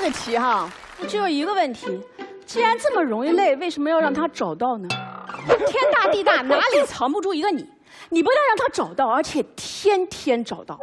这个题哈，只有一个问题：既然这么容易累，为什么要让他找到呢？天大地大，哪里藏不住一个你？你不但让他找到，而且天天找到。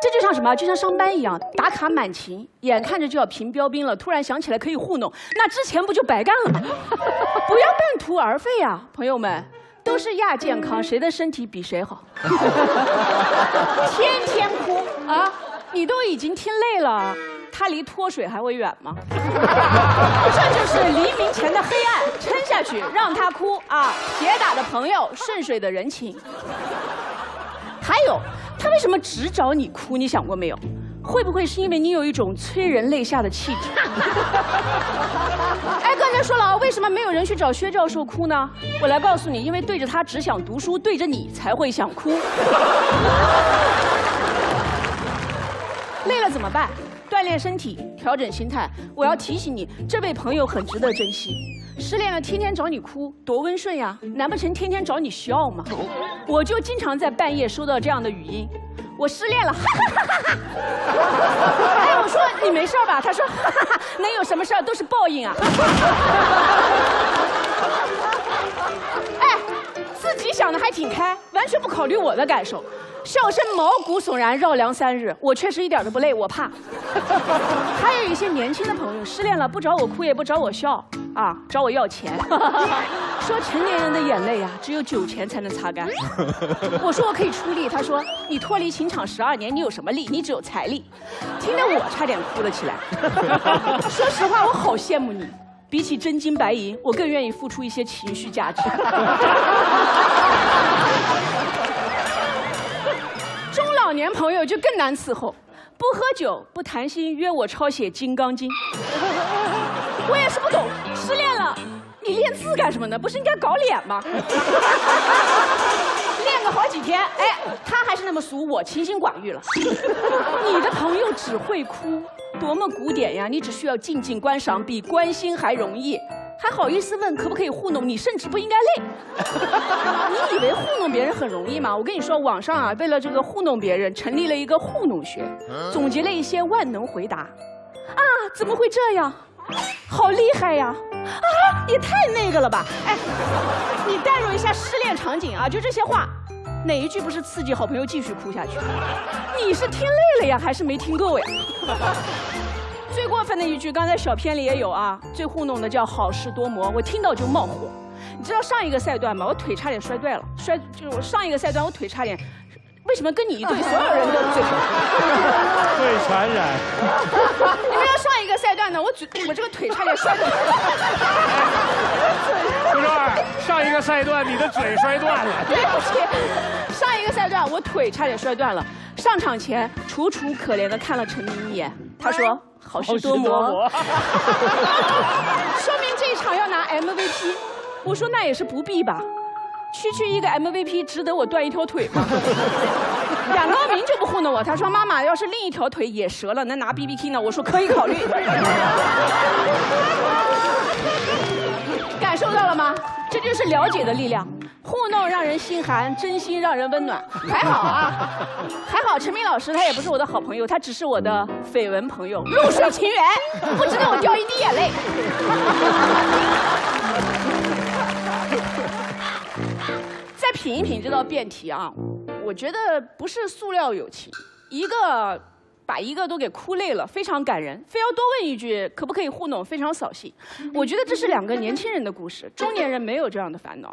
这就像什么？就像上班一样，打卡满勤，眼看着就要评标兵了，突然想起来可以糊弄，那之前不就白干了吗？不要半途而废啊，朋友们，都是亚健康，谁的身体比谁好？天天哭啊！你都已经听累了，他离脱水还会远吗？这就是黎明前的黑暗，撑下去，让他哭啊！铁打的朋友，顺水的人情。还有。他为什么只找你哭？你想过没有？会不会是因为你有一种催人泪下的气质？哎，刚才说了啊，为什么没有人去找薛教授哭呢？我来告诉你，因为对着他只想读书，对着你才会想哭。累了怎么办？锻炼身体，调整心态。我要提醒你，这位朋友很值得珍惜。失恋了，天天找你哭，多温顺呀！难不成天天找你笑吗？我就经常在半夜收到这样的语音，我失恋了，哈哈哈哈！哎，我说你没事吧？他说，哈哈哈，能有什么事儿？都是报应啊！想的还挺开，完全不考虑我的感受。笑声毛骨悚然，绕梁三日，我确实一点都不累，我怕。还有一些年轻的朋友失恋了，不找我哭，也不找我笑，啊，找我要钱，说成年人的眼泪呀，只有酒钱才能擦干。我说我可以出力，他说你脱离情场十二年，你有什么力？你只有财力。听得我差点哭了起来。说实话，我好羡慕你，比起真金白银，我更愿意付出一些情绪价值。中老年朋友就更难伺候，不喝酒不谈心，约我抄写《金刚经》。我也是不懂，失恋了，你练字干什么呢？不是应该搞脸吗？练个好几天，哎，他还是那么俗，我清心寡欲了。你的朋友只会哭，多么古典呀！你只需要静静观赏，比关心还容易。还好意思问可不可以糊弄你，甚至不应该累。你以为糊弄别人很容易吗？我跟你说，网上啊，为了这个糊弄别人，成立了一个糊弄学，总结了一些万能回答。啊，怎么会这样？好厉害呀！啊，也太那个了吧！哎，你代入一下失恋场景啊，就这些话，哪一句不是刺激好朋友继续哭下去？你是听累了呀，还是没听够呀？最过分的一句，刚才小片里也有啊。最糊弄的叫好事多磨，我听到就冒火。你知道上一个赛段吗？我腿差点摔断了，摔就是我上一个赛段我腿差点。为什么跟你一对，所有人都嘴？会传染。你们要上一个赛段呢，我嘴我这个腿差点摔断了。不是，上一个赛段你的嘴摔断了。对不起，上一个赛段我腿差点摔断了。上场前楚楚可怜的看了陈明一眼，他说。好事多磨，说明这一场要拿 MVP。我说那也是不必吧，区区一个 MVP 值得我断一条腿吗？冉高明就不糊弄我，他说妈妈要是另一条腿也折了，能拿 BBT 呢？我说可以考虑。感受到了吗？这就是了解的力量。糊弄让人心寒，真心让人温暖。还好啊，还好陈明老师他也不是我的好朋友，他只是我的绯闻朋友，露水情缘，不值得我掉一滴眼泪。品一品这道辩题啊，我觉得不是塑料友情，一个把一个都给哭累了，非常感人，非要多问一句可不可以糊弄，非常扫兴。我觉得这是两个年轻人的故事，中年人没有这样的烦恼。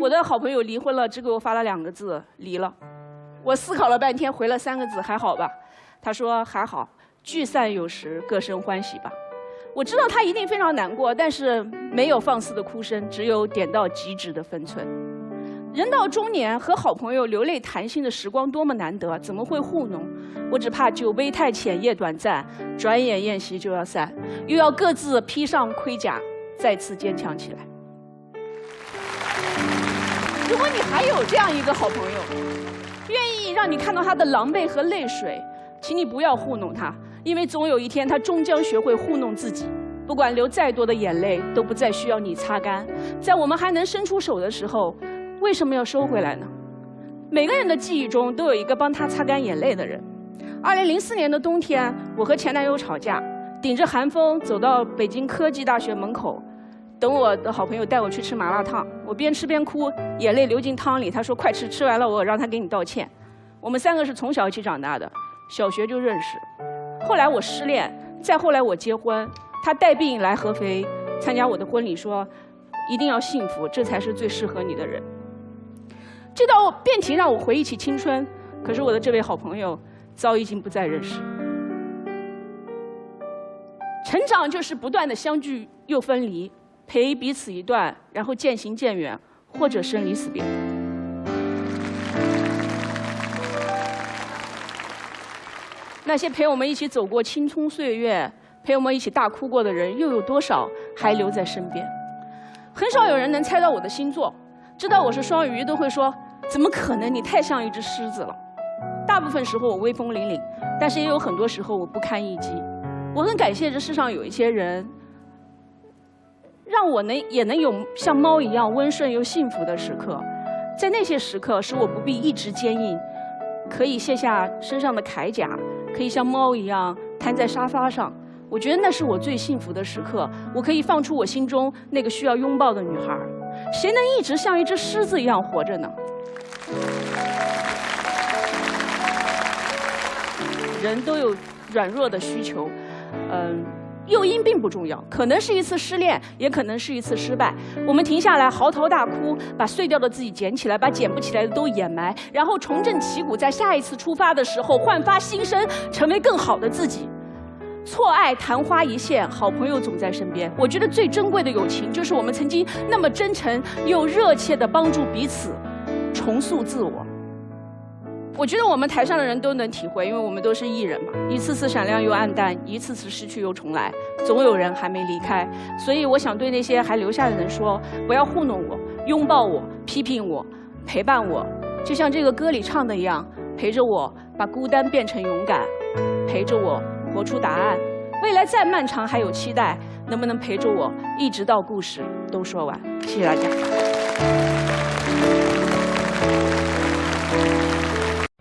我的好朋友离婚了，只给我发了两个字：离了。我思考了半天，回了三个字：还好吧。他说还好，聚散有时，各生欢喜吧。我知道他一定非常难过，但是没有放肆的哭声，只有点到即止的分寸。人到中年，和好朋友流泪谈心的时光多么难得，怎么会糊弄？我只怕酒杯太浅，夜短暂，转眼宴席就要散，又要各自披上盔甲，再次坚强起来。如果你还有这样一个好朋友，愿意让你看到他的狼狈和泪水，请你不要糊弄他，因为总有一天他终将学会糊弄自己。不管流再多的眼泪，都不再需要你擦干。在我们还能伸出手的时候，为什么要收回来呢？每个人的记忆中都有一个帮他擦干眼泪的人。二零零四年的冬天，我和前男友吵架，顶着寒风走到北京科技大学门口，等我的好朋友带我去吃麻辣烫。我边吃边哭，眼泪流进汤里。他说：“快吃，吃完了我让他给你道歉。”我们三个是从小一起长大的，小学就认识。后来我失恋，再后来我结婚，他带病来合肥参加我的婚礼，说：“一定要幸福，这才是最适合你的人。”这道辩题让我回忆起青春，可是我的这位好朋友早已经不再认识。成长就是不断的相聚又分离，陪彼此一段，然后渐行渐远，或者生离死别。那些陪我们一起走过青葱岁月、陪我们一起大哭过的人，又有多少还留在身边？很少有人能猜到我的星座，知道我是双鱼，都会说：“怎么可能？你太像一只狮子了。”大部分时候我威风凛凛，但是也有很多时候我不堪一击。我很感谢这世上有一些人，让我能也能有像猫一样温顺又幸福的时刻，在那些时刻，使我不必一直坚硬，可以卸下身上的铠甲，可以像猫一样瘫在沙发上。我觉得那是我最幸福的时刻，我可以放出我心中那个需要拥抱的女孩。谁能一直像一只狮子一样活着呢？人都有软弱的需求。嗯，诱因并不重要，可能是一次失恋，也可能是一次失败。我们停下来嚎啕大哭，把碎掉的自己捡起来，把捡不起来的都掩埋，然后重振旗鼓，在下一次出发的时候焕发新生，成为更好的自己。错爱昙花一现，好朋友总在身边。我觉得最珍贵的友情，就是我们曾经那么真诚又热切地帮助彼此，重塑自我。我觉得我们台上的人都能体会，因为我们都是艺人嘛，一次次闪亮又暗淡，一次次失去又重来，总有人还没离开。所以我想对那些还留下的人说：不要糊弄我，拥抱我，批评我，陪伴我，就像这个歌里唱的一样，陪着我把孤单变成勇敢，陪着我活出答案。未来再漫长还有期待，能不能陪着我一直到故事都说完？谢谢大家。